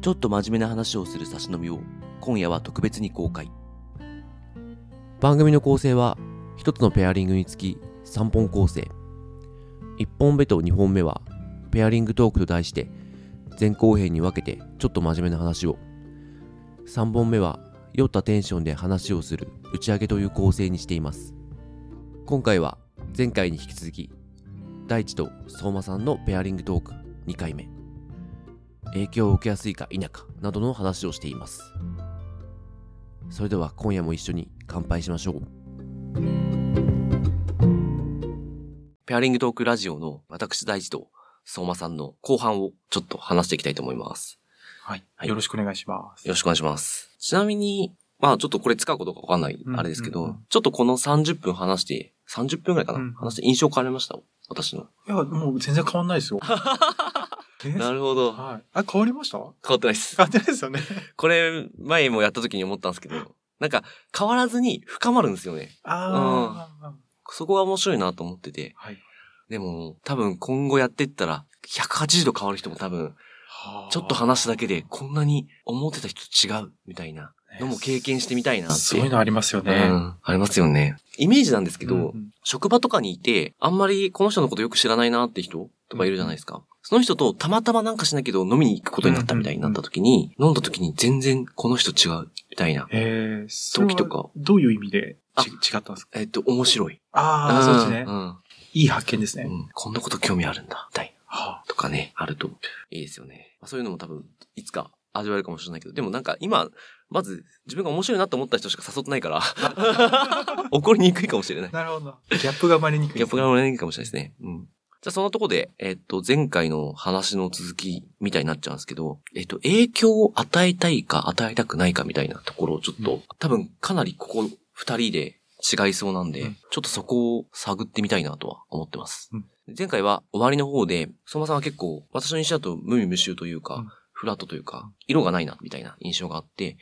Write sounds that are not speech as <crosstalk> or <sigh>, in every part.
ちょっと真面目な話をする差し飲みを今夜は特別に公開。番組の構成は一つのペアリングにつき3本構成。1本目と2本目はペアリングトークと題して前後編に分けてちょっと真面目な話を。3本目は酔ったテンションで話をする打ち上げという構成にしています。今回は前回に引き続き大地と相馬さんのペアリングトーク2回目。影響を受けやすいか否かなどの話をしています。それでは今夜も一緒に乾杯しましょう。ペアリングトークラジオの私大地と相馬さんの後半をちょっと話していきたいと思います。はい。はいよろしくお願いします。よろしくお願いします。ちなみに、まあちょっとこれ使うことかわかんないうんあれですけど、うんうんちょっとこの30分話して、30分ぐらいかな、うん話して印象変わりました？私の。いや、もう全然変わんないですよ。<laughs> えなるほど。変わはい。あ、変わりました？変わってないです。ってないですよね。<laughs> これ、前もやった時に思ったんですけど、なんか変わらずに深まるんですよね。ああ、そこが面白いなと思ってて。はい。でも、多分今後やってったら、180度変わる人も多分、はあちょっと話すだけでこんなに思ってた人と違うみたいなのも経験してみたいなって。そういうのありますようね。ん。ありますよね。イメージなんですけど、うんうん職場とかにいて、あんまりこの人のことよく知らないなって人とかいるじゃないですか。その人とたまたまなんかしないけど飲みに行くことになったみたいになった時に、飲んだ時に全然この人違うみたいな。時とかどういう意味で？違ったんですか？えっと、面白い。ああ、そうですねう。ん。いい発見ですね。うん。こんなこと興味あるんだ、みたいな。はとかね、あるといいですよね。まあ、そういうのも多分、いつか味わえるかもしれないけど、でもなんか今、まず自分が面白いなと思った人しか誘ってないから、<laughs> 怒りにくいかもしれないあ。。なるほど。ギャップが生まれにくい。ギャップが生まれないかもしれないですね。うん。じゃあそのとこで、えっと、前回の話の続きみたいになっちゃうんですけど、えっと、影響を与えたいか与えたくないかみたいなところをちょっと、うん。多分かなりここ二人で違いそうなんで、うん。ちょっとそこを探ってみたいなとは思ってます。うん。前回は終わりの方で、相馬さんは結構、私の印象だと無味無臭というか、うん。フラットというか、色がないな、みたいな印象があって、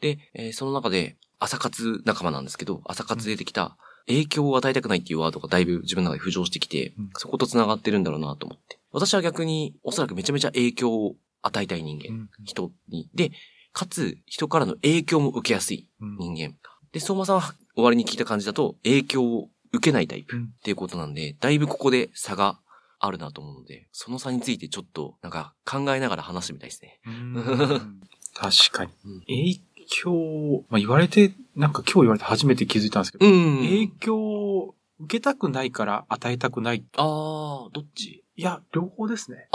で、えーその中で、朝活仲間なんですけど、朝活で出てきた、影響を与えたくないっていうワードがだいぶ自分の中で浮上してきて、うんそこと繋がってるんだろうなと思って。私は逆に、おそらくめちゃめちゃ影響を与えたい人間、うん人に。で、かつ、人からの影響も受けやすいうん人間。で、相馬さんは終わりに聞いた感じだと、影響を受けないタイプっうんていうことなんで、だいぶここで差があるなと思うので、その差についてちょっと、なんか考えながら話してみたいですね。うん <laughs> 確かに。うん。影響、まあ、言われて、なんか今日言われて初めて気づいたんですけど、うん。影響を受けたくないから与えたくない。あー、どっち？いや、両方ですね。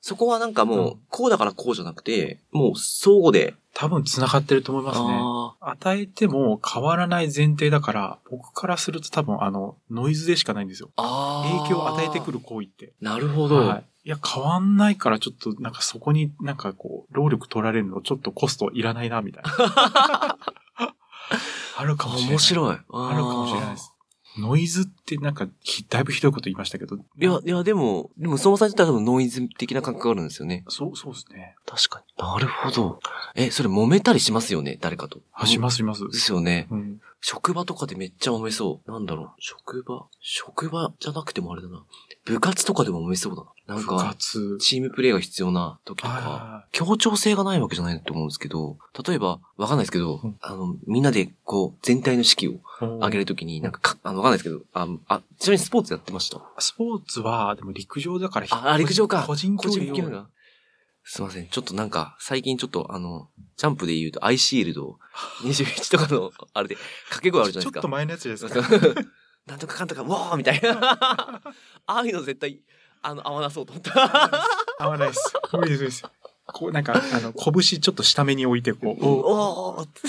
そこはなんかもう、うんこうだからこうじゃなくて、もう相互で。多分繋がってると思いますね。あ与えても変わらない前提だから、僕からすると多分あの、ノイズでしかないんですよ。影響を与えてくる行為って。なるほど。はい。いや、変わんないからちょっとなんかそこになんかこう、労力取られるのちょっとコストいらないな、みたいな。<laughs> あるかもしれない。面白い。ああるかもしれないです。ノイズってなんかひ、だいぶひどいこと言いましたけど。いや、いや、でも、でも、相馬さん自体は多分ノイズ的な感覚があるんですよね。そう、そうですね。確かに。なるほど。え、それ揉めたりしますよね？誰かと。あ、します、します。ですよね。うん。職場とかでめっちゃ揉めそう。なんだろう。職場？職場じゃなくてもあれだな。部活とかでも揉めそうだな。なん部か、活？チームプレーが必要な時とかは、協調性がないわけじゃないと思うんですけど、例えば、わかんないですけど、うんあの、みんなでこう、全体の士気を上げるときに、なんかか、あの、わかんないですけど、あ、あ、ちなみにスポーツやってました？スポーツは、でも陸上だから、あ、あ陸上か。個人競技を。が。すいません。ちょっとなんか、最近ちょっとあの、ジャンプで言うとアイシールド21とかの、あれで、掛け声あるじゃないですか。ちょっと前のやつですか？なん <laughs> とかかんとか、わーみたいな。<laughs> ああいうの絶対、あの、合わなそうと思った。合わないです。無理です、無理です。こう、なんか、あの、拳ちょっと下目に置いて、こう、お <laughs> おーって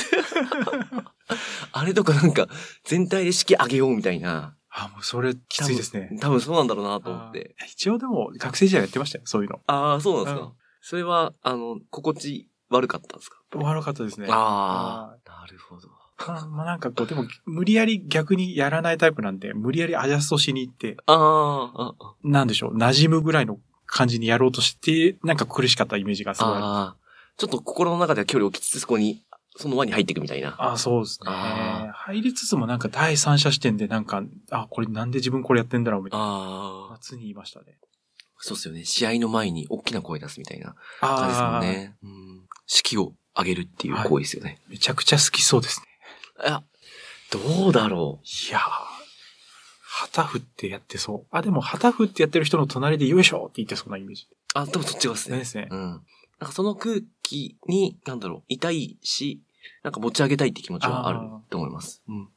あれとかなんか、全体で式上げようみたいな。あ、もうそれ、きついですね。多分そうなんだろうなと思って。一応でも、学生時代やってましたよ、そういうの。ああ、そうなんですか。うんそれは、あの、心地悪かったんですか？悪かったですね。ああ、なるほど。まあ、まあなんかこう、でも、無理やり逆にやらないタイプなんで、無理やりアジャストしに行って、あーあ、あなんでしょう、馴染むぐらいの感じにやろうとして、なんか苦しかったイメージがすごいある。あー、ちょっと心の中では距離を置きつつ、そこに、その輪に入っていくみたいな。ああ、そうですねあ。入りつつもなんか第三者視点でなんか、あ、これなんで自分これやってんだろうみたいな。ああ、夏に言いましたね。そうっすよね。試合の前に大きな声出すみたいな感じですもんああ、ね。うん。士気を上げるっていう行為ですよね。めちゃくちゃ好きそうですね。いや、どうだろいやー、旗振ってやってそう。あ、でも旗振ってやってる人の隣でよいしょって言ってそうなイメージ。う。あ、でもそっち側ですね。ですね。うん。なんかその空気に、なんだろう、痛いし、なんか持ち上げたいって気持ちはあると思います。うん。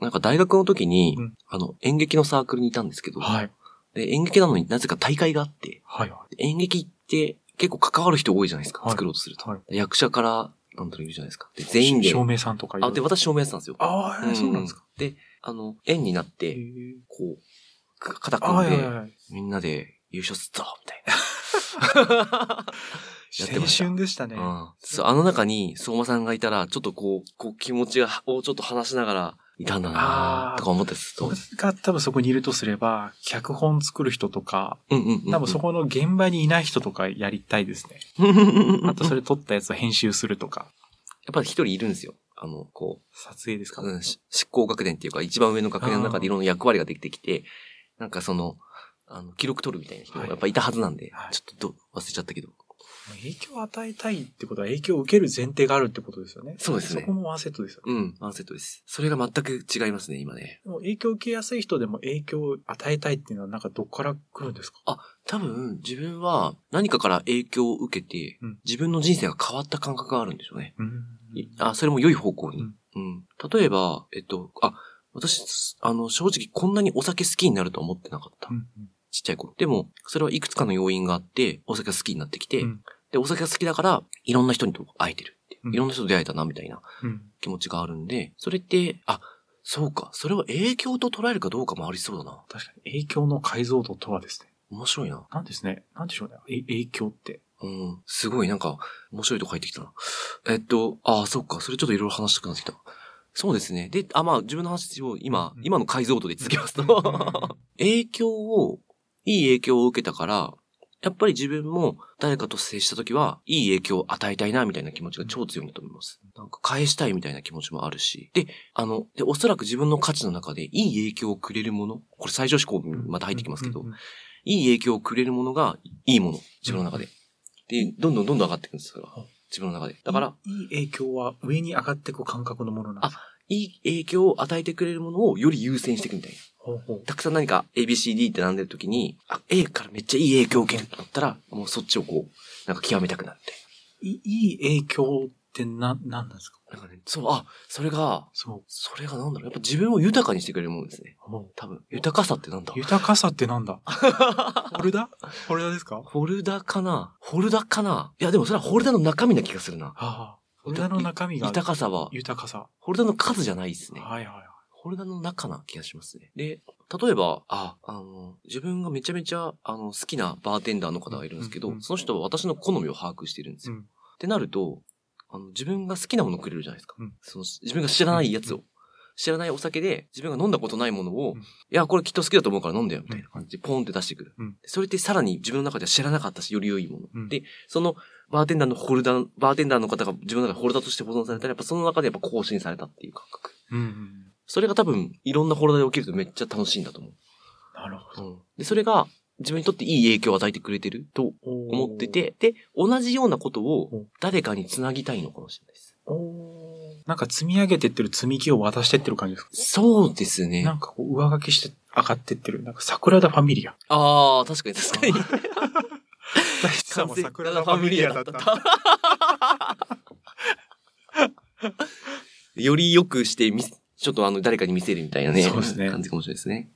なんか大学の時に、うんあの、演劇のサークルにいたんですけど、はい。で、演劇なのになぜか大会があって、はいは演劇って結構関わる人多いじゃないですか、はい作ろうとすると。はい役者から、なんだろういるじゃないですか。で、い。全員で。照明さんとかあ、で、私照明やってたんですよ。ああ、そうなんですか。で、あの、円になっへて、ーこう、か肩組んで、はいはい。みんなで優勝すっぞみたいな。<laughs> やって青ました春でしたね。うん。そう、あの中に、相馬さんがいたら、ちょっとこう、こう気持ちが、をちょっと話しながら、いたんだなとか思ったりすると。僕が多分そこにいるとすれば、脚本作る人とか、うんうんうん。多分そこの現場にいない人とかやりたいですね。うん。あとそれ撮ったやつを編集するとか。やっぱり一人いるんですよ。あの、こ撮影ですか、う、うん、し執行学年っていうか、一番上の学年の中でいろんな役割ができてきて、なんかその、あの、記録取るみたいな人がやっぱいたはずなんで、はいちょっとど忘れちゃったけど。影響を与えたいってことは影響を受ける前提があるってことですよね。そうですねそこもワンセットですよね。うん、ワンセットです。それが全く違いますね、今ね。でも影響を受けやすい人でも影響を与えたいっていうのはなんかどっから来るんですか？多分、自分は何かから影響を受けて、うん自分の人生が変わった感覚があるんでしょうね。うんいあ、それも良い方向に。ううんん。例えば、えっと、あ、私、あの、正直こんなにお酒好きになるとは思ってなかった。うんちっちゃい頃。でも、それはいくつかの要因があって、お酒が好きになってきて、うんで、お酒が好きだから、いろんな人にと会えてるって。うんいろんな人と出会えたな、みたいなうん気持ちがあるんで、それって、あ、そうか、それは影響と捉えるかどうかもありそうだな。確かに影響の解像度とはですね。面白いな。なんですね。なんでしょうね。え影響って。うん。すごい、なんか、面白いとこ入ってきたな。えっと、ああ、そっか。それちょっといろいろ話したくなってきた。そうですね。で、あ、まあ、自分の話を今、うん今の解像度で続けますと、うん <laughs> 影響を、いい影響を受けたから、やっぱり自分も誰かと接した時は、いい影響を与えたいな、みたいな気持ちが超強いんだと思います。なんか返したいみたいな気持ちもあるし。で、あの、で、おそらく自分の価値の中でいい影響をくれるもの、これ最上志向にまた入ってきますけど、いい影響をくれるものがいいもの、自分の中で。で、どんどんどんどん上がっていくんです、それはうん。自分の中で。だから、いいいい影響は上に上がっていく感覚のものなんですか？いい影響を与えてくれるものをより優先していくみたいな。たくさん何か ABCD って並んでる時に、あ、A からめっちゃいい影響を受けるってなったら、もうそっちをこう、なんか極めたくなって。いいい影響ってな、なんなんですか？なんかね、そう、あ、それが、そう。それがなんだろう。やっぱ自分を豊かにしてくれるものですね。多分。豊かさってなんだ？豊かさってなんだ？<laughs> ホルダ？ホルダですか？ホルダかな？ホルダかな？いや、でもそれはホルダの中身な気がするな。はあ。ホルダの中身が豊かさは、豊かさ。ホルダの数じゃないですね。はいはいはい。ホルダの中な気がしますね。で、例えば、あ、あの、自分がめちゃめちゃ、あの、好きなバーテンダーの方がいるんですけど、その人は私の好みを把握してるんですよ。うんってなると、あの、自分が好きなものをくれるじゃないですか。うんその、自分が知らないやつを。知らないお酒で、自分が飲んだことないものを、うんいや、これきっと好きだと思うから飲んだよ、みたいな感じで、ポンって出してくる。うんそれってさらに自分の中では知らなかったし、より良いもの。うんで、その、バーテンダーのホルダー、バーテンダーの方が自分の中でホルダーとして保存されたら、やっぱその中でやっぱ更新されたっていう感覚。うんうん。それが多分、いろんなホルダーで起きるとめっちゃ楽しいんだと思う。なるほど。で、それが自分にとっていい影響を与えてくれてると思ってて、で、同じようなことをお誰かにつなぎたいのかもしれないです。なんか積み上げてってる積み木を渡してってる感じですか？そうですね。なんかこう上書きして上がってってる。なんか桜田ファミリア。ああ、確かに確かに。大地さんも桜田ファミリアだった。より良くしてみ、ちょっとあの、誰かに見せるみたいなね。そうですね感じかもしれないですね。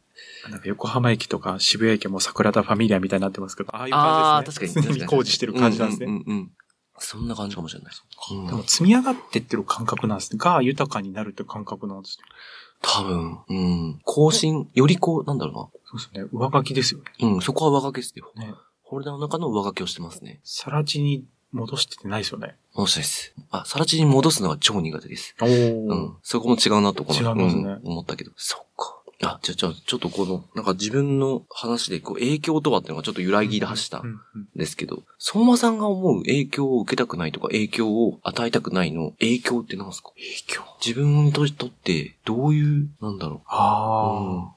なんか横浜駅とか渋谷駅も桜田ファミリアみたいになってますけど、ああいう感じですね。確かに。常に工事してる感じなんですね。うんうんうんうん。そんな感じかもしれない。うんでも積み上がってってる感覚なんですね。が豊かになるって感覚なんですね。多分、うん。更新、よりこう、なんだろそうですね。上書きですよね。うな。うん、そこは上書きですよ。ね。ホルダーの中の上書きをしてますね。さら地に戻しててないですよね。戻したいです。あ、さら地に戻すのは超苦手です。おうん。そこも違うなとこの違いますねうん思ったけど。そっか。あ、じゃあ、じゃあ、ちょっとこの、なんか自分の話で、こう、影響とはっていうのがちょっと揺らぎ出したうんですけど、相馬さんが思う影響を受けたくないとか、影響を与えたくないの、影響って何ですか？影響？自分にとって、どういう、なんだろああ。うんま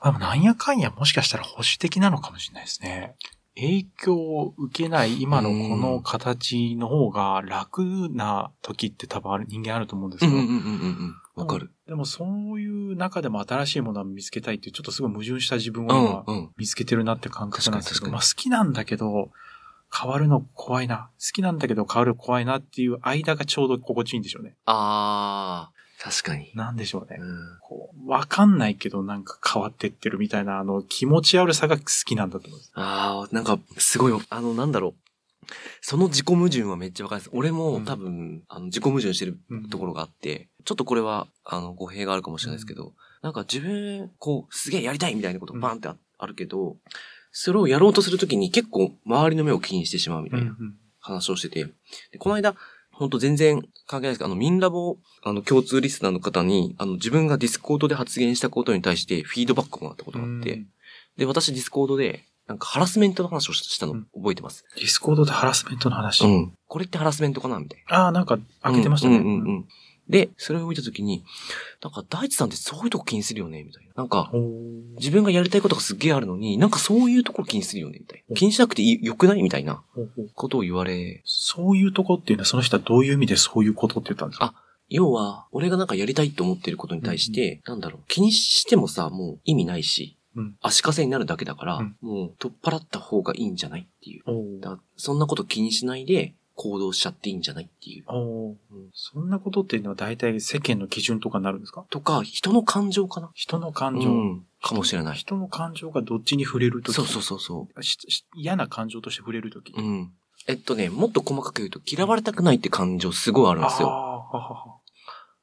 あ、でもなんやかんやもしかしたら保守的なのかもしれないですね。影響を受けない今のこの形の方が楽な時って多分ある人間あると思うんですう。うよ。んうんうんうんうん。わかる。でもそういう中でも新しいものを見つけたいっていうちょっとすごい矛盾した自分をうん今うん。見つけてるなって感覚なんですけど、確かに確かにまあ好きなんだけど、変わるの怖いな。好きなんだけど変わる怖いなっていう間がちょうど心地いいんでしょうね。あー、確かに。なんでしょうね。うん。こう、わかんないけどなんか変わってってるみたいな、あの、気持ち悪さが好きなんだと思います。あー、なんか、すごい、あの、なんだろう。その自己矛盾はめっちゃわかります。俺もうん多分、あの、自己矛盾してるうんところがあって、ちょっとこれは、あの、語弊があるかもしれないですけど、なんか自分、こう、すげえやりたいみたいなことがバンってああるけど、それをやろうとするときに結構周りの目を気にしてしまうみたいな話をしてて、でこの間、ほんと全然関係ないですけど、あの、ミンラボ、あの、共通リスナーの方に、あの、自分が Discord で発言したことに対してフィードバックをもらったことがあって、で、私 Discord で、なんかハラスメントの話をしたのうん覚えてます。 Discord でハラスメントの話？うん。これってハラスメントかな？みたいああ、なんかな。開けてましたね。うんうんうんうん。で、それを見たときに、なんか大地さんってそういうとこ気にするよねみたいな。なんか、自分がやりたいことがすっげえあるのに、なんかそういうところ気にするよねみたいうん。な。気にしなくてよくない？みたいなことを言われ、そういうとこっていうのはその人はどういう意味でそういうことって言ったんですか？要は、俺がなんかやりたいと思ってることに対して、なんだろう、気にしてもさ、もう意味ないし、うん。足かせになるだけだから、うん。もう取っ払った方がいいんじゃない？っていう。そんなこと気にしないで行動しちゃっていいんじゃないっていう。おーうんそんなことっていうのは大体世間の基準とかになるんですか？とか、人の感情かな人の感情。うん。かもしれない。人の感情がどっちに触れるときそうそうそうそしし嫌な感情として触れるとき。う。うん。えっとね、もっと細かく言うと、嫌われたくないって感情すごいあるんですよ。あーははは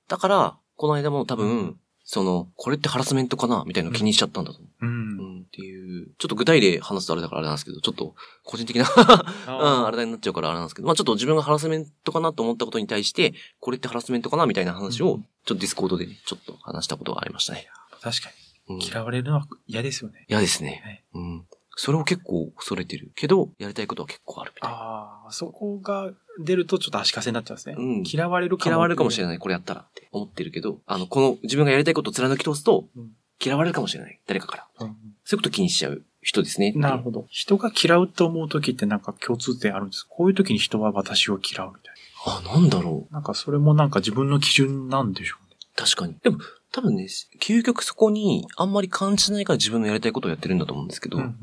だから、この間も多分、その、これってハラスメントかな？みたいなの気にしちゃったんだと思う。う。うんん。っていう、ちょっと具体例話すとあれだからあれなんですけど、ちょっと、個人的な、<laughs> うん、あれだになっちゃうからあれなんですけど、まあちょっと自分がハラスメントかなと思ったことに対して、これってハラスメントかなみたいな話を、うんちょっと Discord でね、ちょっと話したことがありましたね。確かうん。に。嫌われるのは嫌ですよね。嫌ですね。はいうん。それを結構恐れてる。けど、やりたいことは結構あるみたいな。ああ、そこが出るとちょっと足かせになっちゃうんですね。うん嫌われるかも。嫌われるかもしれない。これやったらって思ってるけど、あの、この自分がやりたいことを貫き通すとうん、嫌われるかもしれない。誰かから。うんそういうこと気にしちゃう人ですね。なるほど。人が嫌うと思うときってなんか共通点あるんです。こういうときに人は私を嫌うみたいあ、なんだろう。な。なんかそれもなんか自分の基準なんでしょうね。確かに。でも、多分ね、究極そこにあんまり感じないから自分のやりたいことをやってるんだと思うんですけど、うん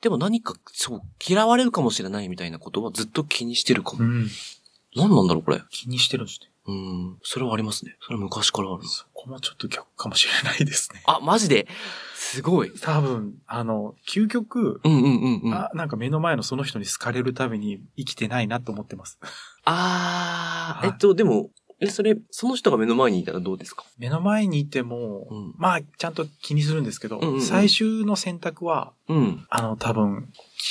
でも何か、そう、嫌われるかもしれないみたいなことはずっと気にしてるかも。うん。何なんだろう、これ。気にしてるんですね。うん。それはありますね。それは昔からある。そこもちょっと逆かもしれないですね。あ、マジで？すごい。多分、あの、究極、うんうんうんうん。あ、なんか目の前のその人に好かれるために生きてないなと思ってます。あー、はいえっと、でも、え、それ、その人が目の前にいたらどうですか？目の前にいても、うんまあ、ちゃんと気にするんですけど、うんうんうん最終の選択は、うん。あの、多分、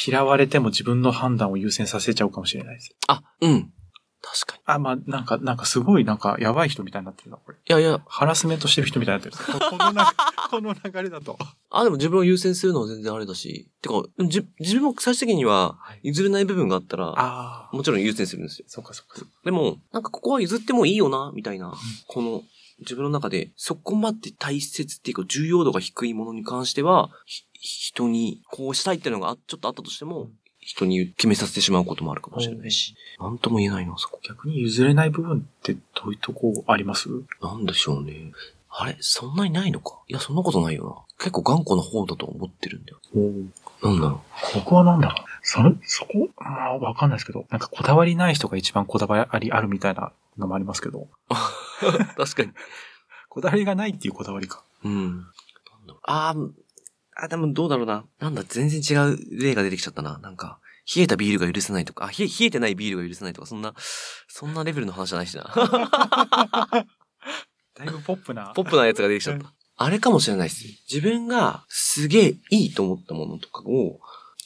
嫌われても自分の判断を優先させちゃうかもしれないです。あ、うん。確かに。あ、まあ、なんか、なんかすごい、なんか、やばい人みたいになってるな、これ。いやいや、ハラスメントしてる人みたいになってる。<laughs> このな、この流れだと。あ、でも自分を優先するのは全然あれだし。てか、じ自分も最終的にははい譲れない部分があったら、ああ。もちろん優先するんですよ。そっかそっか。でも、なんかここは譲ってもいいよな、みたいな、この、自分の中で、そこまで大切っていうか重要度が低いものに関しては、ひ人にこうしたいっていうのがあちょっとあったとしても、人に決めさせてしまうこともあるかもしれないし。なんとも言えないな、そこ。逆に譲れない部分ってどういうとこあります？なんでしょうね。あれそんなにないのか？いや、そんなことないよな。結構頑固な方だと思ってるんだよ。なんだろ僕はなんだろう？それ、そこ？まあ、わかんないですけど、なんかこだわりない人が一番こだわりあるみたいなのもありますけど、う。<laughs> 確かに。<laughs> こだわりがないっていうこだわりか。うん。なんだろうあーあ、でもどうだろうな。なんだ、全然違う例が出てきちゃったな。なんか、冷えたビールが許せないとか、あ、冷え、冷えてないビールが許せないとか、そんな、そんなレベルの話じゃないしな。<laughs> だいぶポップな。ポップなやつが出てきちゃった。あれかもしれないです。自分がすげえいいと思ったものとかを、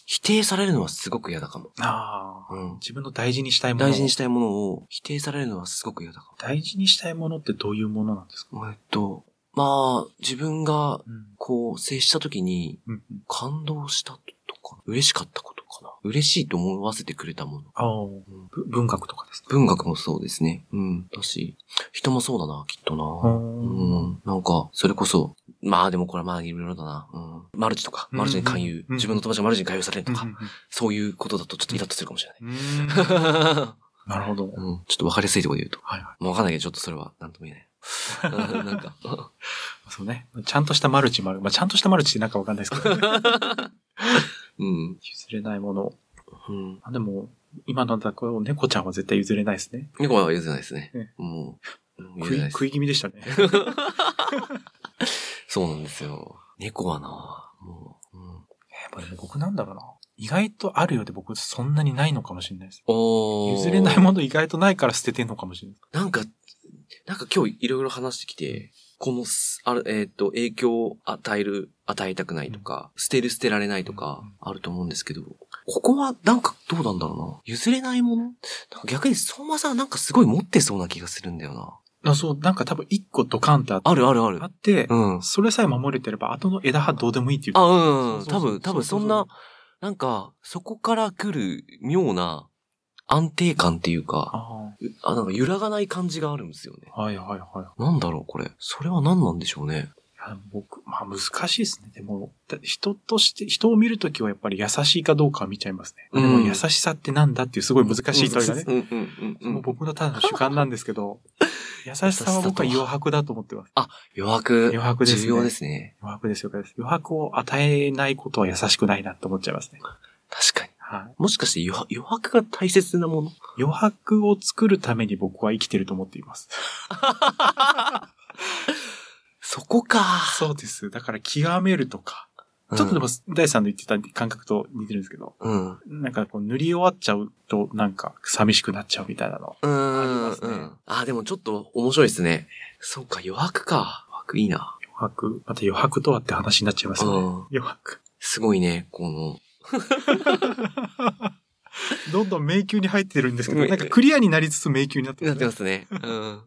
否定されるのはすごく嫌だかも。ああ、うん。自分の大事にしたいもの。大事にしたいものを否定されるのはすごく嫌だかも。大事にしたいものってどういうものなんですか？えっと、まあ、自分が、うん。こう、接した時に、うん。感動したとか、嬉しかったことかな。嬉しいと思わせてくれたもの。ああ、うんぶ文学とかですか？文学もそうですね。うん。だし、人もそうだな、きっとな。うんうん。なんか、それこそ、まあでもこれはまあいろいろだな。うん。マルチとか、マルチに勧誘。うん自分の友達がマルチに勧誘されるとか、うんそういうことだとちょっとイラッとするかもしれない。<laughs> なるほど。うん。ちょっとわかりやすいところで言うと。はいはもうわかんないけど、ちょっとそれはなんとも言えない。うんなんか、い。そうね。ちゃんとしたマルチもある。まあ、ちゃんとしたマルチってなんかわかんないですけど、<laughs> うん。譲れないもの。うん。あでも、今のだと猫ちゃんは絶対譲れないですね。猫は譲れないですねね。もう、食い、食い気味でしたね。そうなんですよ。猫はな、もう、うん。えーでも僕なんだろうな。意外とあるようで僕そんなにないのかもしれないです。譲れないもの意外とないから捨ててんのかもしれない。なんか、なんか今日いろいろ話してきて、このす、ある、えっ、と、影響を与える、与えたくないとか、捨てる捨てられないとかうん、あると思うんですけど、ここはなんかどうなんだろうな。譲れないもの？なんか逆に相馬さんなんかすごい持ってそうな気がするんだよな。あそう、なんか多分一個ドカンってあって、あるあるあるあ。って、うん。それさえ守れてれば、後の枝葉どうでもいいっていう。あ、うん、うん。多分、多分そんな、なんか、そこから来る妙な安定感っていうか、ああ、なんか揺らがない感じがあるんですよね。あはいはいはい。なんだろう、これ。それは何なんでしょうね。僕、まあ難しいですね。でも、だ人として、人を見るときはやっぱり優しいかどうかは見ちゃいますね。うんでも優しさってなんだっていうすごい難しい問いがね。もうん僕のただの主観なんですけど、<laughs> 優しさは僕は余白だと思ってます。余白。余白ですね重要ですね。余白ですよ、余白を与えないことは優しくないなって思っちゃいますね。確かに。はい。もしかして余白余白が大切なもの？余白を作るために僕は生きてると思っています。<laughs> そこか。そうです。だから極めるとか。うんちょっとでも、大さんの言ってた感覚と似てるんですけど、うん。なんかこう塗り終わっちゃうと、なんか寂しくなっちゃうみたいなの。ありますねうんあ、でもちょっと面白いですね。そうか、余白か。余白いいな。余白、また余白とはって話になっちゃいますよね。うん。余白。すごいね、この。どんどん迷宮に入ってるんですけど、うんなんかクリアになりつつ迷宮になってなますね。ってますね。うん。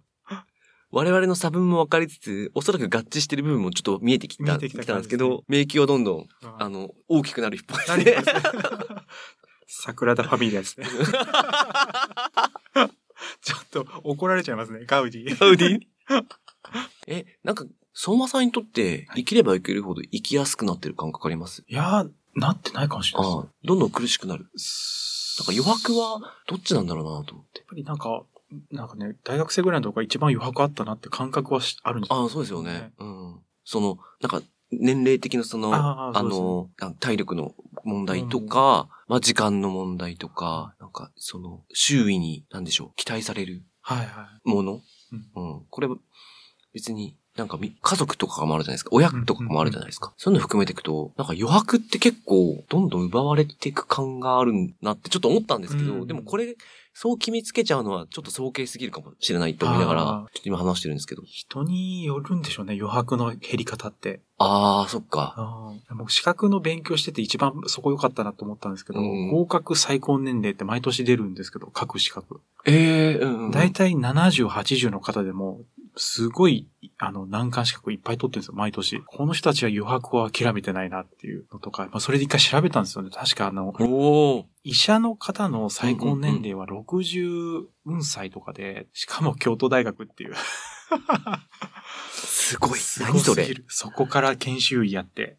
我々の差分も分かりつつ、おそらく合致してる部分もちょっと見えてきた、てきたんですけど、迷宮はどんどん、うんあの、大きくなる一方です何ね。<laughs> 桜田ファミリアですね。<laughs> ちょっと怒られちゃいますね、ガウディ。ガウディ？<laughs> え、なんか、相馬さんにとって、生きれば生きるほど生きやすくなってる感覚あります？いやー、なってないかもしれないでどんどん苦しくなる。す。なんか余白は、どっちなんだろうなと思ってや。っぱりなんか、なんかね、大学生ぐらいのとこが一番余白あったなって感覚はしあるんですああ、そうですよね。うん。その、なんか、年齢的なその、あああの、あ体力の問題とか、まあ時間の問題とか、なんか、その、周囲に、なんでしょう、期待されるはいはい。もの？うん。これ、別に、なんかみ、家族とかもあるじゃないですか。親とかもあるじゃないですか。そういうの含めていくと、なんか余白って結構、どんどん奪われていく感があるなってちょっと思ったんですけど、うんでもこれ、そう決めつけちゃうのはちょっと早計すぎるかもしれないと思いながら、ちあーょっと今話してるんですけど。人によるんでしょうね、余白の減り方って。あー、そっか。ああ。僕、資格の勉強してて一番そこ良かったなと思ったんですけど、うん合格最高年齢って毎年出るんですけど、各資格。ええうん、うん。大体70、80の方でも、すごい、あの、難関資格いっぱい取ってるんですよ、毎年。この人たちは余白を諦めてないなっていうのとか、まあ、それで一回調べたんですよね。確かあの。医者の方の最高年齢は60歳とかで、しかも京都大学っていう。<laughs> すごい。す何それ？そこから研修医やって。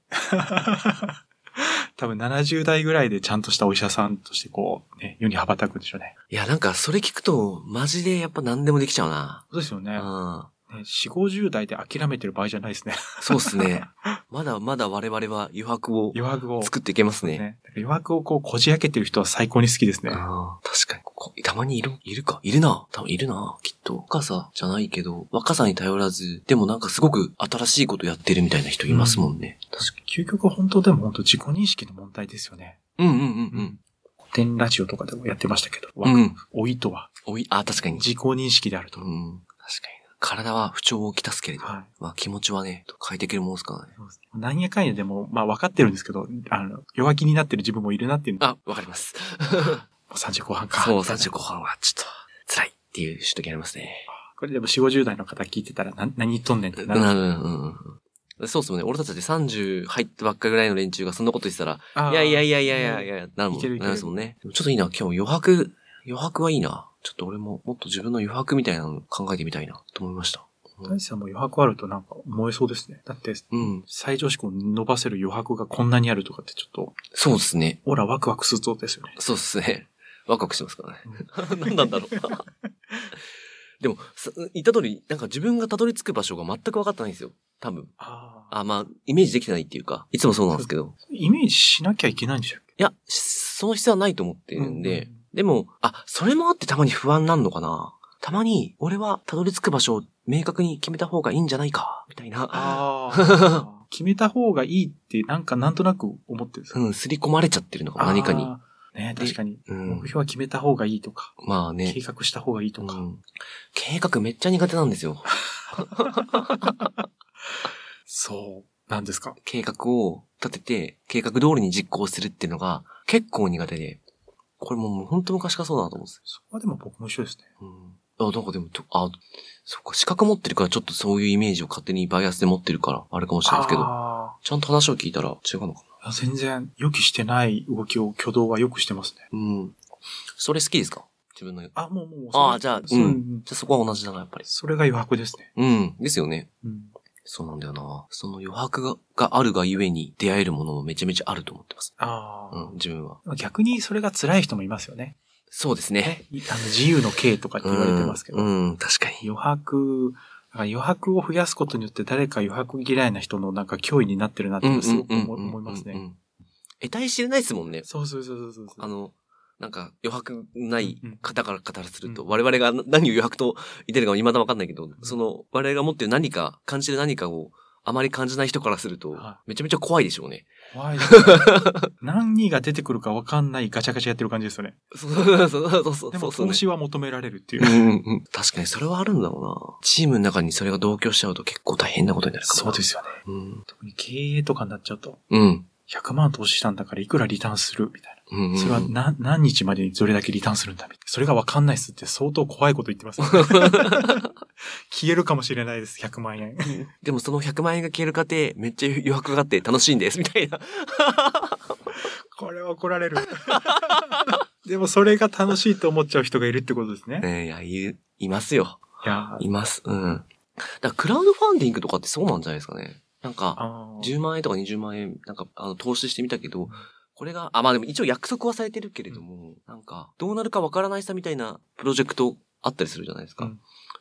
多分70代ぐらいでちゃんとしたお医者さんとしてこう、ね、世に羽ばたくんでしょうね。いや、なんか、それ聞くと、マジでやっぱ何でもできちゃうな。そうですよね。うん。ね4、50代で諦めてる場合じゃないですね。そうっすね。<laughs> まだまだ我々は余白を余白を。作っていけますね。ね。余白をこう、こじ開けてる人は最高に好きですね。確かに。ここたまにいる、いるかいるな。多分いるな。きっと。若さじゃないけど、若さに頼らず、でもなんかすごく新しいことやってるみたいな人いますもんね。確か究極本当でも本当自己認識の問題ですよね。に。うんうんうん古典ラジオとかでもやってましたけど、うん。うん。老いとはおい、あ、確かに。自己認識であると。うん。確か体は不調をきたすけれど、はいまあ気持ちはね、変えていけるもんですからね。そうですなんやかんやでも、まあ分かってるんですけど、あの、弱気になってる自分もいるなっていうの。あ、わかります。もう30後半か。そう、みたいな30後半はちょっと辛いっていう時ありますね。これでも4、50代の方聞いてたら、な、何言っとんねんってなる。なる、うんうん。そうっすもんね。俺たちで30入ったばっかぐらいの連中がそんなこと言ってたら、いやいやいやいやいやいや、なるもん。いけるいけるなるもんね。ちょっといいな、今日余白、余白はいいな。ちょっと俺ももっと自分の余白みたいなの考えてみたいなと思いました。大地さんも余白あるとなんか思えそうですね。だって、うん。最上志向伸ばせる余白がこんなにあるとかってちょっと、そうですね。オラワクワクするそうですよね。そうですね。<laughs> ワクワクしてますからね。何なんだろう。<laughs> でも、さ言った通り、なんか自分がたどり着く場所が全く分かってないんですよ。多分。ああ。あ、まあ、イメージできてないっていうか、いつもそうなんですけど。イメージしなきゃいけないんでしょいや、しその必要はないと思ってるんで、うんうんでも、あ、それもあってたまに不安なんのかな？たまに、俺はたどり着く場所を明確に決めた方がいいんじゃないか、みたいな。<laughs> 決めた方がいいって、なんかなんとなく思ってるうん、刷り込まれちゃってるのかも、何かに。ねで確かに。うん目標は決めた方がいいとか、まあね計。画した方がいいとか。うん計画めっちゃ苦手なんですよ。そう。なんですか？計画を立てて、計画通りに実行するっていうのが結構苦手で、これももう本当昔からそうだなと思うんですそこはでも僕も一緒ですね。よ。うん。あ、なんかでも、とあ、そっか、資格持ってるからちょっとそういうイメージを勝手にバイアスで持ってるから、あれかもしれないですけど、あちゃんと話を聞いたら違うのかな。あ。全然予期してない動きを挙動はよくしてますね。うん。それ好きですか？自分の。じゃあ、もうもう。あーじゃあそううんあそこは同じだな、やっぱり。それが余白ですね。うん。ですよね。うん。そうなんだよな。その余白ががあるがゆえに出会えるものもめちゃめちゃあると思ってます。ああ、うん、自分は。逆にそれが辛い人もいますよね。そうですね。いあの自由の刑とかって言われてますけど。うん、うん確かに。余白、余白を増やすことによって誰か余白嫌いな人のなんか脅威になってるなってすごく思思いますね。得体知れないですもんね。そうそうそうそうそう。あの、なんか余白ない方から語らすると、うん我々が何を余白と言ってるか未だわかんないけど、その我々が持ってる何か、感じる何かをあまり感じない人からするとは、めちゃめちゃ怖いでしょうね。怖いですね。<laughs> 何が出てくるか分かんないガチャガチャやってる感じですよね。そうそうそうそうでもそうそうね投資は求められるっていうう。んうん確かにそれはあるんだろうな。チームの中にそれが同居しちゃうと結構大変なことになるかもな。そうですよね。うん。特に経営とかになっちゃうと、うん。100万投資したんだからいくらリターンするみたいな。うんうん。それは何何日までにどれだけリターンするんだみたいな。それが分かんないっすって相当怖いこと言ってます、ね。<laughs> 消えるかもしれないです、100万円。でもその100万円が消える過程、めっちゃ余白があって楽しいんです、みたいな。<laughs> これは怒られる。<laughs> でもそれが楽しいと思っちゃう人がいるってことですね。ねいや、い、いますよ。いやいます。うん。だクラウドファンディングとかってそうなんじゃないですかね。なんか、あー10万円とか20万円、なんか、あの、投資してみたけど、これが、あ、まあでも一応約束はされてるけれども、なんか、どうなるかわからないさみたいなプロジェクトあったりするじゃないですか。うん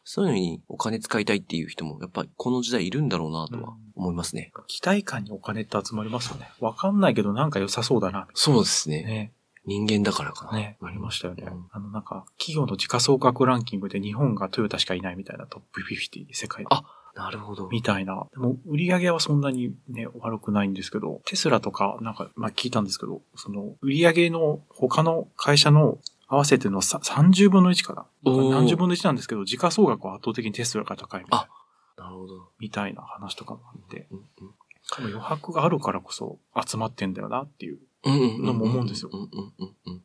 そういうのにお金使いたいっていう人も、やっぱりこの時代いるんだろうなとは思いますね。期待感にお金って集まりますよね。わかんないけどなんか良さそうだな。そうですね。ね。人間だからかな。ね。ありましたよね。うんあのなんか、企業の時価総額ランキングで日本がトヨタしかいないみたいなトップ50世界で。あなるほど。みたいな。でも、売り上げはそんなにね、悪くないんですけど、テスラとか、なんか、まあ聞いたんですけど、その、売り上げの他の会社の合わせてのさ30分の1かな。何十分の1なんですけど、時価総額は圧倒的にテスラが高いみたいな。なるほど。みたいな話とかもあって、うんうん多分余白があるからこそ集まってんだよなっていう。うんうんのも思うんですようんうんうんうん。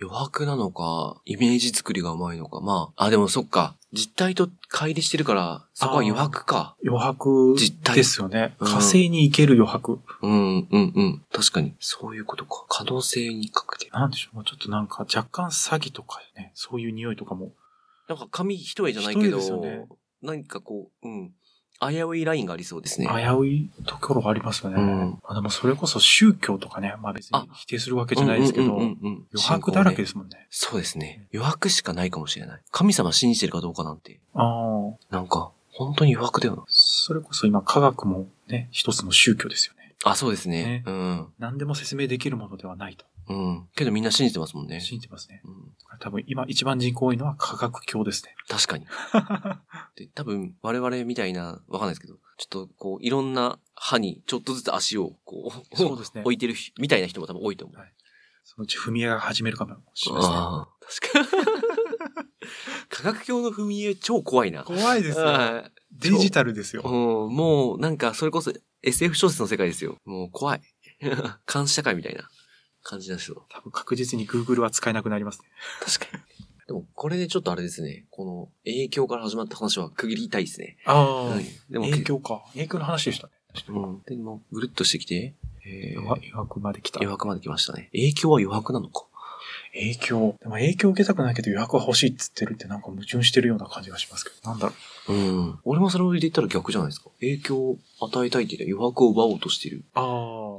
余白なのか、イメージ作りがうまいのか。まあ、あ、でもそっか。実体と乖離してるから、そこは余白か。余白実体ですよね。うん火星に行ける余白。うん、うん、うん。確かに。そういうことか。可能性にかけて。なんでしょう。もうちょっとなんか若干詐欺とかね、そういう匂いとかも。なんか紙一重じゃないけど、ね何かこう、うん。危ういラインがありそうですね。危ういところがありますよね。うんまあでもそれこそ宗教とかね、まあ別にあ否定するわけじゃないですけど、余白だらけですもんね。そうですね。余白しかないかもしれない。神様信じてるかどうかなんて。ああ。なんか、本当に余白だよな。それこそ今科学もね、一つの宗教ですよね。あ、そうですね。ねうん。何でも説明できるものではないとうん。けどみんな信じてますもんね。信じてますね。うん、多分今一番人口多いのは科学教ですね。確かに。<laughs> で、多分、我々みたいな、わかんないですけど、ちょっと、こう、いろんな歯にちょっとずつ足を、こう、そうですね置いてるひみたいな人も多分多いと思う。はいそのうち踏み絵が始めるかもしれないですね。ああ、確かに。<laughs> 科学教の踏み絵超怖いな。怖いですよ。はいデジタルですよ。うん、もう、なんか、それこそ SF 小説の世界ですよ。もう怖い。<laughs> 監視社会みたいな感じなんですよ。多分確実に Google は使えなくなりますね。確かに。でも、これでちょっとあれですね。この影響から始まった話は区切りたいですね。ああ、はい。でも、影響か。影響の話でしたね。うん。でも、ぐるっとしてきて、えー、余白まで来た。余白まで来ましたね。影響は余白なのか。影響。でも影響受けたくないけど予約は欲しいっつってるってなんか矛盾してるような感じがしますけど。なんだろう。うん。俺もそれを言ったら逆じゃないですか。影響を与えたいって言ったら余白を奪おうとしているあ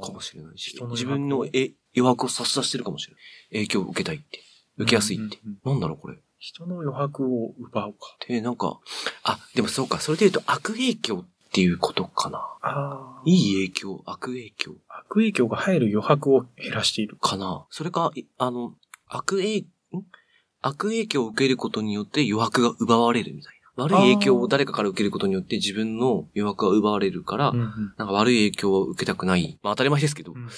かもしれないし自白分のえ余白を差し出してるかもしれない。影響を受けたいって。受けやすいって。うんうんうんなんだろうこれ。人の余白を奪うか。で、なんか、あ、でもそうか。それで言うと悪影響っていうことかな。ああ。いい影響、悪影響悪影響が入る余白を減らしている。かな。それか、いあの、悪影、ん？悪影響を受けることによって余白が奪われるみたいな。悪い影響を誰かから受けることによって自分の余白が奪われるから、うんうんなんか悪い影響を受けたくない。まあ当たり前ですけど、うんうん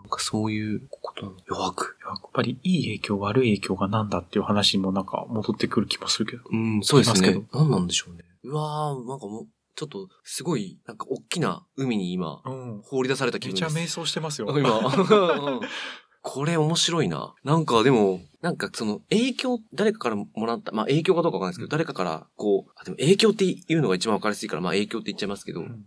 なんかそういうことなの。余白。やっぱりいい影響、悪い影響が何だっていう話にもなんか戻ってくる気もするけど。うん、そうですね。何なんでしょうね。うわー、なんかもう、ちょっと、すごい、なんか大きな海に今、うん。放り出された気め分です。ちゃ瞑想してますよ。今。<laughs> うんこれ面白いな。なんかでも、なんかその影響、誰かからもらった、まあ影響かどうかわかんないですけど、うん誰かからこう、あでも影響って言うのが一番わかりやすいから、まあ影響って言っちゃいますけど、うん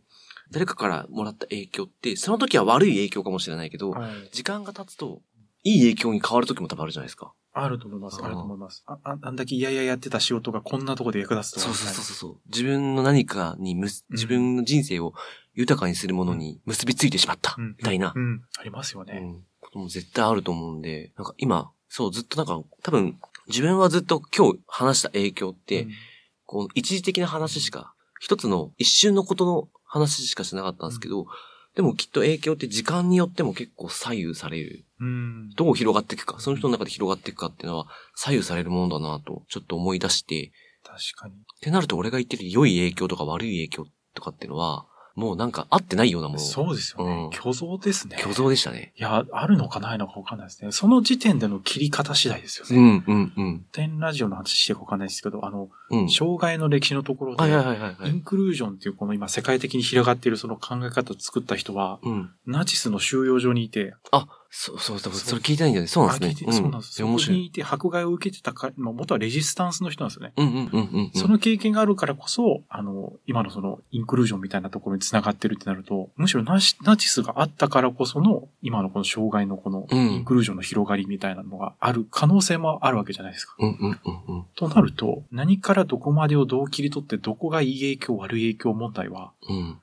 誰かからもらった影響って、その時は悪い影響かもしれないけど、はい時間が経つと、いい影響に変わる時も多分あるじゃないですか。あると思います。あると思います。あ、ああんだけいやいややってた仕事がこんなとこで役立つとはそうそうそうそう。自分の何かにむ自分の人生を豊かにするものに結びついてしまった、うんみたいなう、ん。ありますよね。うん、ことも絶対あると思うんで、なんか今、そう、ずっとなんか、多分、自分はずっと今日話した影響って、うんこう、一時的な話しか、一つの一瞬のことの話しかしなかったんですけど、でもきっと影響って時間によっても結構左右される。うん。どう広がっていくか、その人の中で広がっていくかっていうのは左右されるものだなと、ちょっと思い出して、確かに。ってなると俺が言ってる良い影響とか悪い影響とかっていうのは、もうなんか合ってないようなもの。そうですよね。うん虚像ですね。虚像でしたね。いや、あるのかないのかわかんないですね。その時点での切り方次第ですよね。うん、うん、うん。天ラジオの話してるかわかんないですけど、あの、うん。障害の歴史のところで。インクルージョンっていうこの今世界的に広がっているその考え方を作った人は、うん。ナチスの収容所にいて、あ、そう、そう、そう、それ聞いてないんだよね。そうなんですね。あ聞いてそうなんです。そこ面白い。にいて迫害を受けてたか、まあ、元はレジスタンスの人なんですよね。うんうんうんうんうん。その経験があるからこそ、あの、今のそのインクルージョンみたいなところに繋がってるってなると、むしろナチナチスがあったからこその、今のこの障害のこのうんインクルージョンの広がりみたいなのがある可能性もあるわけじゃないですか。うんうんうんうん。となると、何からどこまでをどう切り取って、どこがいい影響、悪い影響問題は、うん。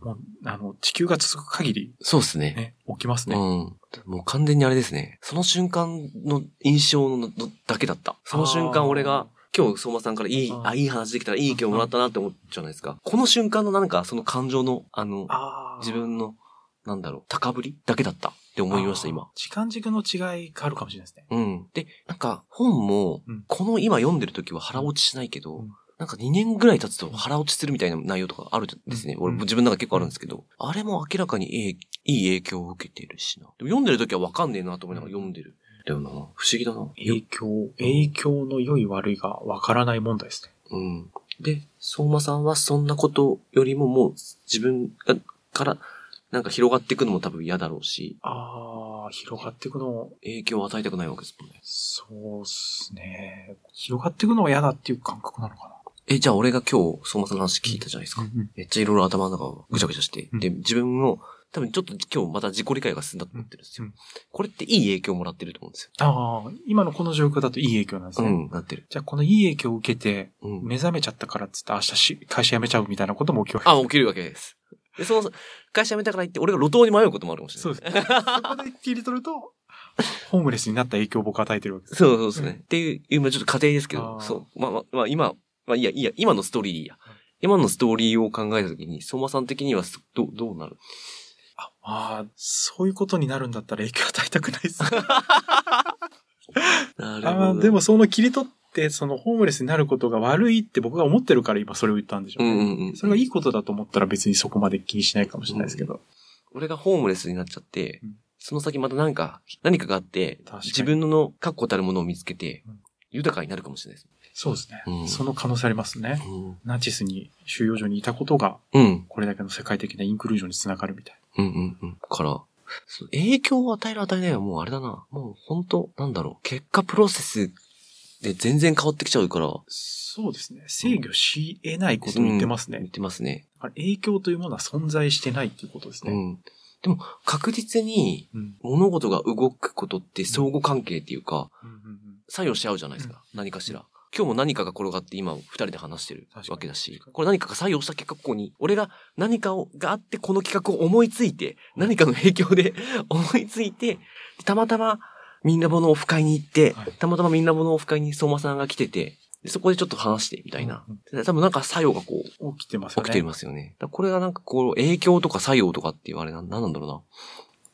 もう、あの、地球が続く限り、そうですね。ね、起きますね。うん。もう完全にあれですね。その瞬間の印象のだけだった。その瞬間俺が、今日相馬さんからいいあ、いい話できたらいい影響もらったなって思っちゃうじゃないですか。この瞬間のなんかその感情の、あの、自分の、なんだろう、高ぶりだけだったって思いました、今。時間軸の違いがあるかもしれないですね。うん。で、なんか本もうん、この今読んでる時は腹落ちしないけど、うんなんか2年ぐらい経つと腹落ちするみたいな内容とかあるんですね。うん俺自分の中で結構あるんですけど、あれも明らかにいいいい影響を受けてるしな。でも読んでる時はわかんねえなと思いながら読んでる。だよな。不思議だな。影響、影響の良い悪いがわからない問題ですね。うん。で、相馬さんはそんなことよりももう自分がからなんか広がっていくのも多分嫌だろうし、ああ、広がっていくの、影響を与えたくないわけですもんね。そうっすね。広がっていくのは嫌だっていう感覚なのかな。え、じゃあ俺が今日相馬さんの話聞いたじゃないですか。うんめっちゃいろいろ頭の中がぐちゃぐちゃして、うんで、自分の、多分ちょっと今日また自己理解が進んだと思ってるんですよ。うんこれっていい影響をもらってると思うんですよ。ああ、今のこの状況だといい影響なんですね。うん、なってる。じゃあこのいい影響を受けて、うん。目覚めちゃったからっつって明日し会社辞めちゃうみたいなことも起きるあ、起きるわけです。で、その、会社辞めたから言って、俺が路頭に迷うこともあるかもしれない。そうです。そこで切り取ると、ホームレスになった影響を僕は与えてるわけです。そうそうですね。うんっていう、今ちょっと過程ですけど、そう。まあまあ、まあ今、まあいいや、いいや、今のストーリーでいいや。今のストーリーを考えたときに、相馬さん的にはすどう、どうなる？あ、まあ、そういうことになるんだったら影響与えたくないです。<laughs> なるほど。でも、その切り取って、そのホームレスになることが悪いって僕が思ってるから今それを言ったんでしょううね。んうんうん。それがいいことだと思ったら別にそこまで気にしないかもしれないですけど。俺がホームレスになっちゃって、うんその先また何か、何かがあって自分の確固たるものを見つけてうん、豊かになるかもしれないです。そうですね。うんその可能性ありますね。ナチスに収容所にいたことが、うん。これだけの世界的なインクルージョンにつながるみたいうんうんうん。から、影響を与える与えないはもうあれだな。もう本当なんだろう。結果プロセスで全然変わってきちゃうから、な。そうですね。制御し得ないことを言ってますね。言ってますね。影響というものは存在してないっていうことですね。うん。でも確実にうん。物事が動くことって相互関係っていうか、うんうんうん作用し合うじゃないですか。何かしら。今日も何かが転がって今二人で話してるわけだしこれ何かが作用した結果ここに、俺が何かをがあってこの企画を思いついて、何かの影響で <laughs> 思いついて、たまたまみんなものオフ会に行ってはい、たまたまみんなものオフ会に相馬さんが来てて、でそこでちょっと話してみたいな。で多分なんか作用がこう、起きてますよね。起きてますよね。これがなんかこう、影響とか作用とかって言われな、なんなんだろうな。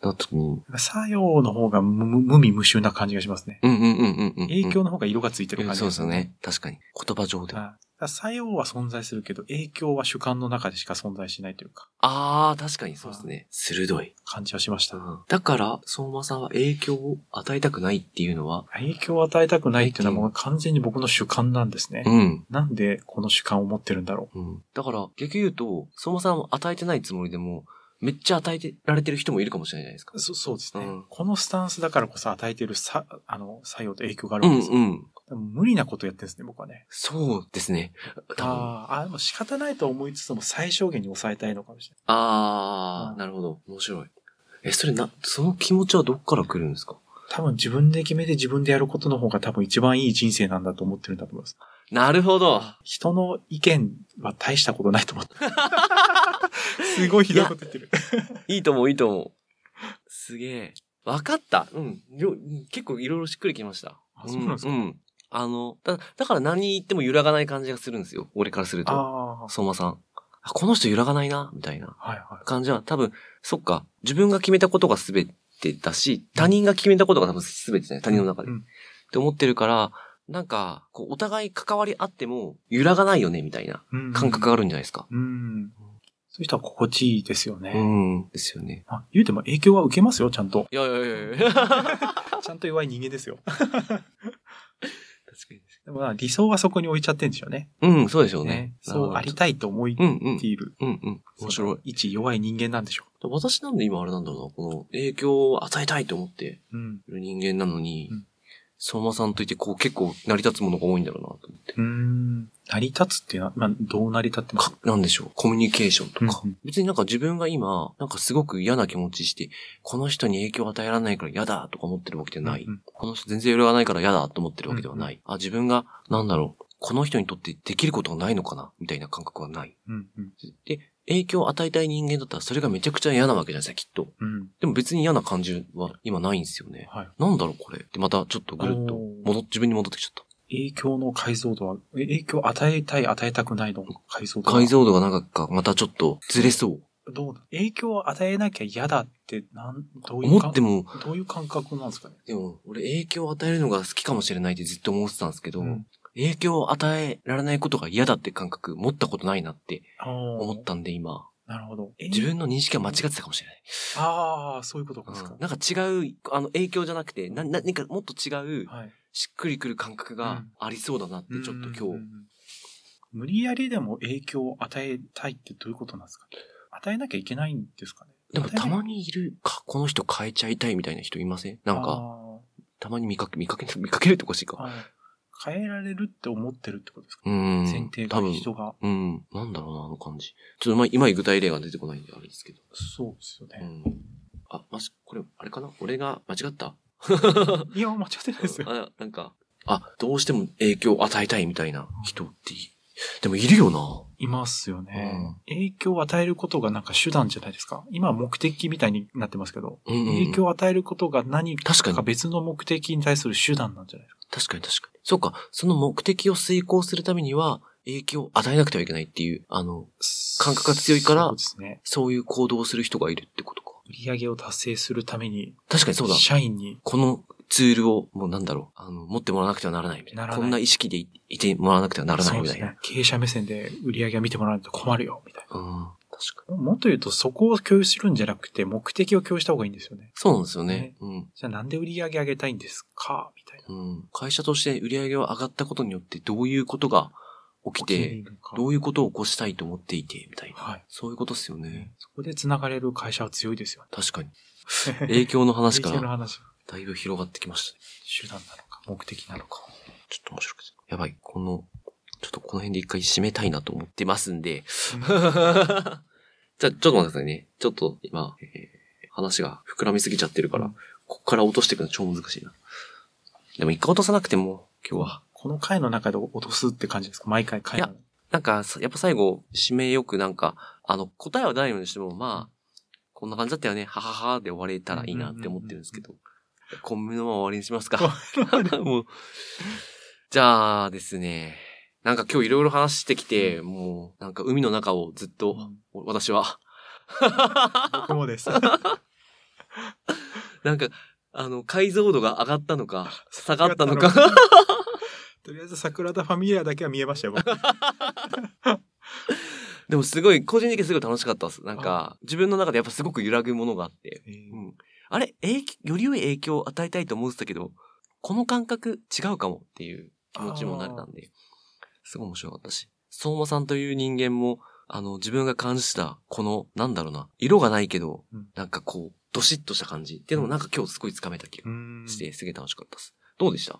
だとに、作用の方が無無味無臭な感じがしますね。うんうんうんうんうん。影響の方が色がついてるうん感じそうですよね。。確かに。言葉上で。作用は存在するけど、影響は主観の中でしか存在しないというか、ああ、確かにそうですね。鋭い。感じはしました。だから、相馬さんは影響を与えたくないっていうのは、影響を与えたくないっていうのはもう完全に僕の主観なんですね。うん。なんでこの主観を持ってるんだろうん。だから、逆に言うと、相馬さんは与えてないつもりでも、めっちゃ与えてられてる人もいるかもしれないじゃないですかう。。そそうですね、うんこのスタンスだからこそ与えているさ、あの、作用と影響があうんるんですよ。うん。でも無理なことやってるんですね、僕はね。そうですね。あーあ、でも仕方ないと思いつつも最小限に抑えたいのかもしれあー、うんなるほど。面白い。え、それな、その気持ちはどっから来るんですか？ない。多分自分で決めて自分でやることの方が多分一番いい人生なんだと思ってるんだと思います。なるほど。人の意見は大したことないと思って。<laughs> すごいひどいこと言ってる。いいと思う、いいと思う。すげえ。わかった。うん。よ結構いろいろしっくりきました。あそうなんですかうん。うんあの、だ、だから何言っても揺らがない感じがするんですよ。俺からすると。ああ。相馬さん。あ、この人揺らがないな、みたいなはいはい。感じは多分、そっか。自分が決めたことが全てだし、他人が決めたことが多分全てじゃない。他人の中で。うんって思ってるから、なんか、こう、お互い関わりあっても、揺らがないよね、みたいなうん感覚があるんじゃないですか。うん。そういう人は心地いいですよね。うん。ですよね。あ、言うても影響は受けますよ、ちゃんと。いやいやいやいや。確 <laughs> かちゃんと弱い人間ですよ。<laughs> に。でもまあ理想はそこに置いちゃってんでしょうね。うん、そうでしょうねね。そうありたいと思いうんうんて。いる。うんうん。面白い。一弱い人間なんでしょ私なんで今あれなんだろうな、この影響を与えたいと思ってる人間なのにうん、相馬さんといてこう結構成り立つものが多いんだろうなと思って。うーん。成り立つっていうのは、まあ、どう成り立ってます？か、なんでしょう、コミュニケーションとか。うんうん別になんか自分が今、なんかすごく嫌な気持ちして、この人に影響を与えられないから嫌だとか思ってるわけじゃない。うんうんこの人全然揺るがないから嫌だと思ってるわけではない。あ、自分が、なんだろう、この人にとってできることがないのかなみたいな感覚はない。うんうん。で、影響を与えたい人間だったらそれがめちゃくちゃ嫌なわけじゃないですか、きっと。うん。でも別に嫌な感じは今ないんですよね。はい。なんだろうこれってまたちょっとぐるっと戻っ、自分に戻ってきちゃった。影響の解像度は、え影響を与えたい、与えたくないの解像度は？解像度がなんかまたちょっとずれそう。どうだ影響を与えなきゃ嫌だって、なん、どういうか思っても、どういう感覚なんですかね？でも俺影響を与えるのが好きかもしれないってずっと思ってたんですけど、うん影響を与えられないことが嫌だって感覚持ったことないなって思思ったんで今、なるほど。え自分の認識が間違ってたかもしれない。ああ、そういうことですか。うん。なんか違う、あの影響じゃなくて、な、何かもっと違う、はい。しっくりくる感覚がありそうだなってちょっと今日。うんうんうん無理やりでも影響を与えたいってどういうことなんですか？ね与えなきゃいけないんですかね？でもたまににいるか、この人変えちゃいたいみたいな人いません？なんか、たまに見かけ、見かけ、見かけるっておかしいか。はい変えられるって思ってるってことですか？うーん。前提が人が。うん。なんだろうな、あの感じ。ちょっとま今具体例が出てこないんであれですけど。そうですよね。うん。あ、まし、これ、あれかな？俺が間違った？いや、間違ってないですよ。<laughs> あ、なんか、あ、どうしても影響を与えたいみたいな人ってい、でもいるよな。いますよね。影響を与えることがなんか手段じゃないですか。今は目的みたいになってますけど、うんうん影響を与えることが何確かにか別の目的に対する手段なんじゃないですか？確かに確かに。そうか、その目的を遂行するためには、影響を与えなくてはいけないっていう、あの、感覚が強いからそうですね。そういう行動をする人がいるってことか。売り上げを達成するために、確かにそうだ。社員に、このツールを、もうなんだろう、あの、持ってもらわなくてはならないみたいな。なこんな意識でいいてもらわなくてはならないみたいな。そうですね。経営者目線で売り上げを見てもらわないと困るよ、みたいな。うん。確かに。もっと言うと、そこを共有するんじゃなくて、目的を共有した方がいいんですよね。そうなんですよね。うん。じゃあなんで売り上げ上げたいんですか？みたいな。うん。会社として売り上げが上がったことによってどういうことが起きて、どうういうことを起こしたいと思っていて、みたいな。はい。そういうことですよね。そこで繋がれる会社は強いですよね。確かに。影響の話か <laughs> 影響のら、話。だいぶ広がってきましたね。手段なのか、目的なのか。ちょっと面白くて。やばい、この、ちょっとこの辺で一回締めたいなと思ってますんで。<laughs> じゃあ、ちょっと待ってくださいね。ちょっと今、えー話が膨らみすぎちゃってるから、うんこっから落としていくの超難しいな。でも一回落とさなくても、今日は。この回の中で落とすって感じですか？毎回回の。なんか、さやっぱ最後、締めよくなんか、あの、答えはないのにしても、まあ、こんな感じだったよね、はははで終われたらいいなって思ってるんですけど、コンビのまま終わりにしますか。<laughs> もう、じゃあですね、なんか今日いろいろ話してきて、もう、なんか海の中をずっと、私は、僕もです。<laughs> なんか、あの、解像度が上がったのか、下がったのか。<laughs> とりあえず桜田ファミリアだけは見えましたよ、僕でもすごい、個人的にすごい楽しかったです。なんか、自分の中でやっぱすごく揺らぐものがあって。えーうん。あれ影響より良い影響を与えたいと思ってたけど、この感覚違うかもっていう気持ちもなれたんで、すごい面白かったし。相馬さんという人間も、あの、自分が感じた、この、なんだろうな、色がないけど、うんなんかこう、どしっとした感じっていうのもなんか今日すごいつかめた気がして、すげえ楽しかったです。どうでした？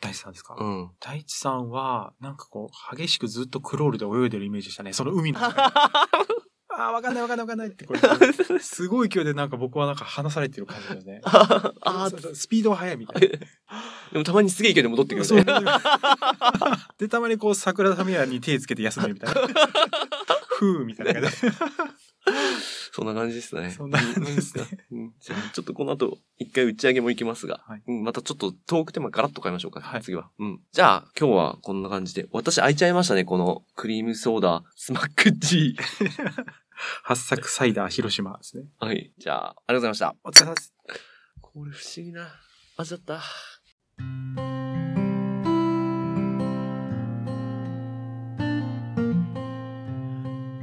大地さんですか、うん。大地さんは、なんかこう、激しくずっとクロールで泳いでるイメージでしたね。その海の。<laughs> ああ、わかんないわかんないわかんないって、これ、<laughs> すごい勢いでなんか僕はなんか離されてる感じですね。<laughs> ああスピードが速いみたいな。<laughs> でもたまにすげえ勢いで戻ってくるね。で、たまにこう、桜田ファミリアに手つけて休んでるみたいな。ふーみたいな感じで。そんな感じですね。そんな感じですね。うんじゃあ、ちょっとこの後、一回打ち上げも行きますが、はいうん、またちょっとトークテーマガラッと変えましょうか、はい次は。うん。じゃあ、今日はこんな感じで、私開いちゃいましたね、このクリームソーダスマック G。八作サイダー広島ですね。はい。じゃあ、ありがとうございました。お疲れ様です。これ不思議な味だった。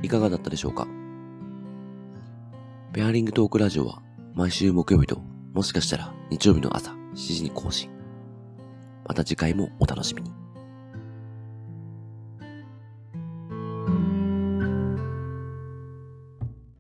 いかがだったでしょうか？ペアリングトークラジオは毎週木曜日ともしかしたら日曜日の朝7時に更新。また次回もお楽しみに。